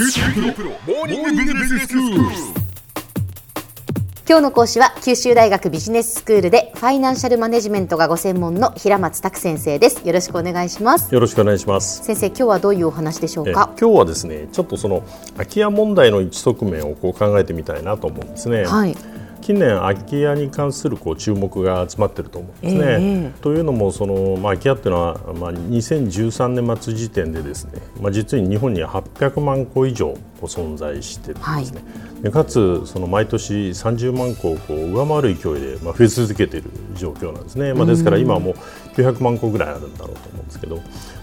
今日の講師は九州大学ビジネススクールでファイナンシャルマネジメントがご専門の平松卓先生ですよろしくお願いしますよろしくお願いします。先生今日はどういうお話でしょうえか今日はですね、ちょっとその空き家問題の一側面をこう考えてみたいなと思うんですね。はい近年空き家に関するこう注目が集まっていると思うんですね。ええというのもその、まあ、空き家っていうのは、まあ、2013年末時点でですね、まあ、実に日本には800万戸以上存在しているんですね。でかつその毎年30万戸をこう上回る勢いで、まあ、増え続けている状況なんですね。まあ、ですから今はもう900万戸ぐらいあるんだろうと思うんですけど、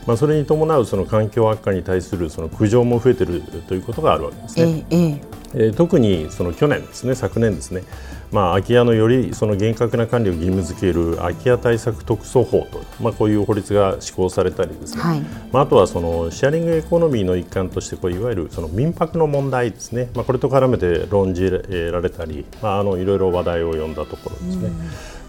まあ、それに伴うその環境悪化に対するその苦情も増えているということがあるわけですね。えええええー特にその去年ですね昨年ですね、まあ、空き家のよりその厳格な管理を義務付ける空き家対策特措法と、まあ、こういう法律が施行されたりですね、はいまあ、あとはそのシェアリングエコノミーの一環としてこういわゆるその民泊の問題ですね、まあ、これと絡めて論じられたり、まあ、あのいろいろ話題を呼んだところですね。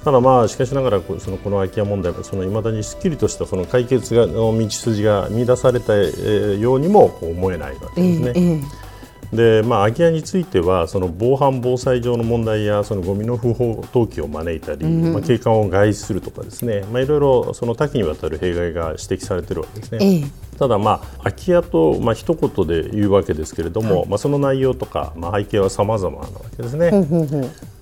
ただまあしかしながらそのこの空き家問題はその未だにすっきりとしたその解決がの道筋が見出されたえーようにも思えないわけえですね。ええでまあ、空き家についてはその防犯防災上の問題やそのゴミの不法投棄を招いたり、まあ、景観を害するとかですね、まあ、いろいろその多岐にわたる弊害が指摘されているわけですね。ええただ、まあ、空き家と、まあ一言で言うわけですけれども、まあ、その内容とか、まあ、背景は様々なわけですね。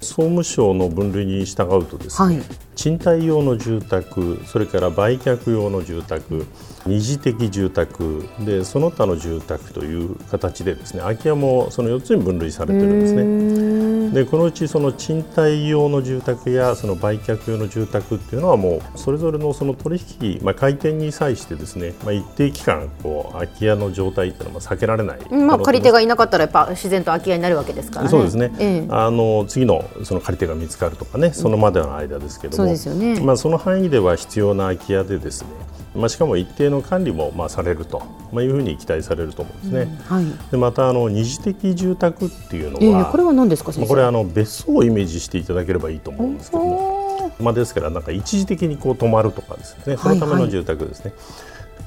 総務省の分類に従うとですね、はい賃貸用の住宅それから売却用の住宅二次的住宅でその他の住宅という形でですね空き家もその4つに分類されてるんですね。でこのうちその賃貸用の住宅やその売却用の住宅っていうのはもうそれぞれのその取引、まあ、開店に際してですね、まあ、一定期間こう空き家の状態っていうのは避けられない。まあ借り手がいなかったらやっぱ自然と空き家になるわけですからね。そうですね、ええ。あの次のその借り手が見つかるとかね、そのまでの間ですけども、そうですよね。まあ、その範囲では必要な空き家でですね、まあ、しかも一定の管理もまあされると、まあ、いうふうに期待されると思うんですね。はい。でまたあの二次的住宅っていうのは、ええこれは何ですかまあこれはあの別荘をイメージしていただければいいと思うんですけども、まあ、ですからなんか一時的にこう泊まるとかですね。そのための住宅ですね。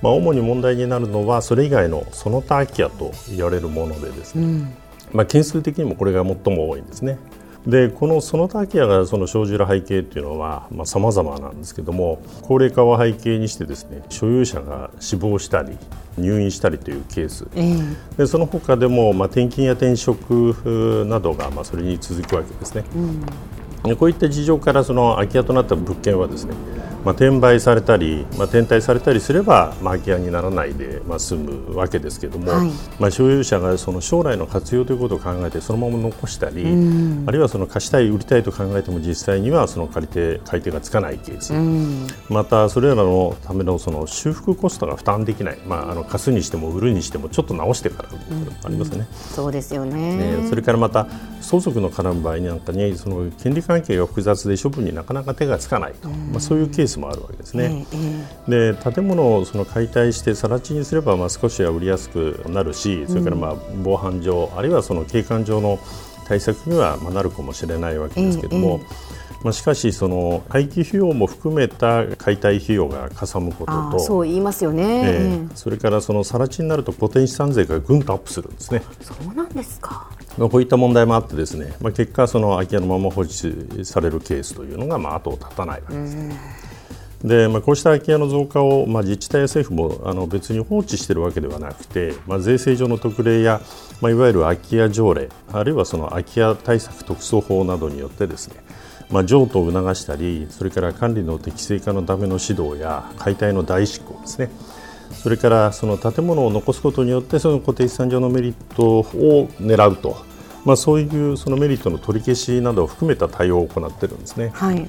まあ、主に問題になるのはそれ以外のその他空き家と言われるものでですね、まあ、件数的にもこれが最も多いんですね。でこのその他空き家がその生じる背景っていうのはまあ様々なんですけども高齢化を背景にしてですね所有者が死亡したり入院したりというケース。ええ。でその他でもまあ転勤や転職うなどがまあそれに続くわけですね。でこういった事情からその空き家となった物件はですね、まあ、転売されたり、まあ、転退されたりすれば、まあ、空き家にならないで、まあ、済むわけですけども、はい。まあ、所有者がその将来の活用ということを考えてそのまま残したり、あるいはその貸したい売りたいと考えても実際にはその借り手買い手がつかないケース、またそれらのためのその修復コストが負担できない、まあ、あの貸すにしても売るにしてもちょっと直してからありますよね。そうですよね。ねそれからまた相続の絡む場合なんかにその権利関係が複雑で処分になかなか手がつかないと、まあ、そういうケースもあるわけですね。ええで建物をその解体して更地にすればまあ少しは売りやすくなるしそれからまあ防犯上、あるいはその景観上の対策にはまあなるかもしれないわけですけども、まあ、しかしその廃棄費用も含めた解体費用がかさむこととそう言いますよね、それからその更地になると固定資産税がぐんとアップするんですね。えそうなんですかまあ、こういった問題もあってですね、まあ、結果、その空き家のまま放置されるケースというのがまあ後を絶たないわけです。でまあ、こうした空き家の増加を、まあ、自治体や政府もあの別に放置しているわけではなくて、まあ、税制上の特例や、まあ、いわゆる空き家条例あるいはその空き家対策特措法などによってですね、まあ、譲渡を促したりそれから管理の適正化のための指導や解体の大執行ですね。それからその建物を残すことによってその固定資産上のメリットを狙うと、まあ、そういうそのメリットの取り消しなどを含めた対応を行っているんですね。はい。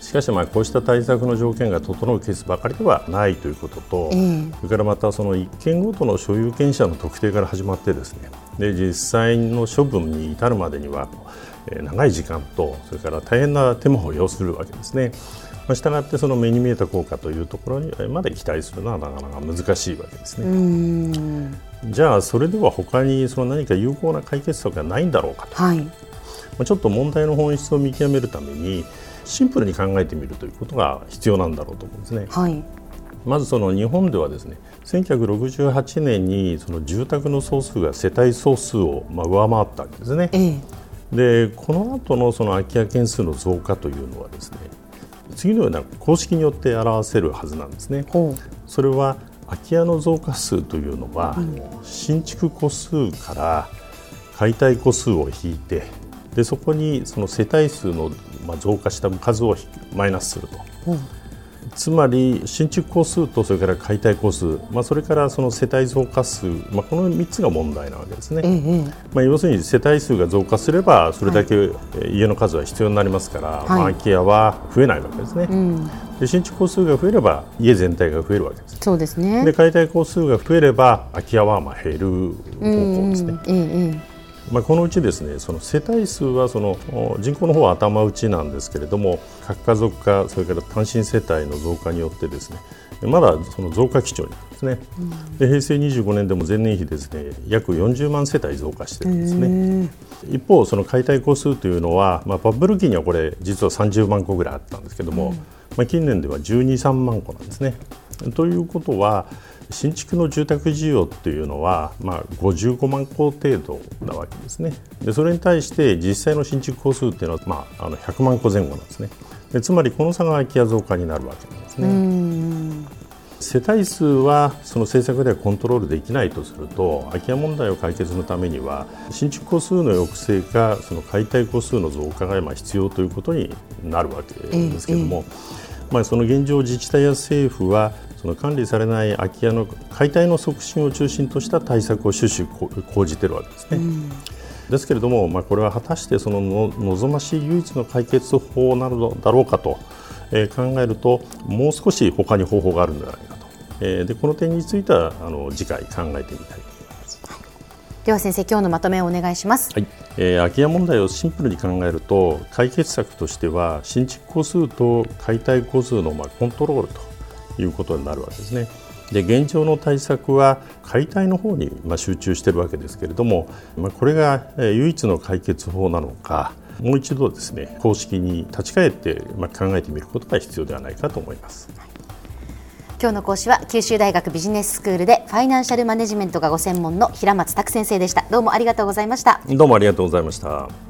しかしまあこうした対策の条件が整うケースばかりではないということと、ええそれからまたその一件ごとの所有権者の特定から始まってですねで実際の処分に至るまでには、えー長い時間とそれから大変な手間を要するわけですね。まあ、したがってその目に見えた効果というところにまで期待するのはなかなか難しいわけですね。じゃあそれでは他にその何か有効な解決策がないんだろうかと、はいまあ、ちょっと問題の本質を見極めるためにシンプルに考えてみるということが必要なんだろうと思うんですね。はいまずその日本ではですね1968年にその住宅の総数が世帯総数をまあ上回ったわけですね。えでこの後のその空き家件数の増加というのはですね次のような公式によって表せるはずなんですね。ほそれは空き家の増加数というのは、新築戸数から解体戸数を引いてでそこにその世帯数のまあ増加した数をマイナスすると。う。つまり新築戸数とそれから解体戸数、まあ、それからその世帯増加数、まあ、この3つが問題なわけですね。ええまあ、要するに世帯数が増加すればそれだけえー家の数は必要になりますから、まあ、空き家は増えないわけですね、うん。で新築戸数が増えれば家全体が増えるわけですそうですね。で解体戸数が増えれば空き家はまあ減る方向ですね、うんえええまあ、このうちですねその世帯数はそのお人口の方は頭打ちなんですけれども核家族化それから単身世帯の増加によってですねまだその増加基調になるんですね、で平成25年でも前年比ですね約40万世帯増加してるんですね。一方その解体戸数というのは、まあ、バブル期にはこれ実は30万個ぐらいあったんですけども、まあ、近年では12、3万個なんですね。ということは新築の住宅需要っていうのは、まあ、55万戸程度なわけですねでそれに対して実際の新築戸数っていうのは、まあ、あの100万戸前後なんですねでつまりこの差が空き家増加になるわけなんですね。うん。世帯数はその政策ではコントロールできないとすると空き家問題を解決のためには新築戸数の抑制かその解体戸数の増加が今必要ということになるわけですけれども、まあ、その現状自治体や政府はその管理されない空き家の解体の促進を中心とした対策を終始こ講じているわけですね。ですけれども、まあ、これは果たしてそのの望ましい唯一の解決法なのだろうかと、えー考えるともう少し他に方法があるのではないかと、えーでこの点についてはあの次回考えてみたいと思います。では先生、今日のまとめをお願いします。はいえー空き家問題をシンプルに考えると解決策としては新築戸数と解体戸数のまあコントロールということになるわけですね。で現状の対策は解体の方にまあ集中しているわけですけれども、まあ、これがえー唯一の解決法なのかもう一度ですね公式に立ち返ってまあ考えてみることが必要ではないかと思います。今日の講師は九州大学ビジネススクールでファイナンシャルマネジメントがご専門の平松卓先生でした。どうもありがとうございました。どうもありがとうございました。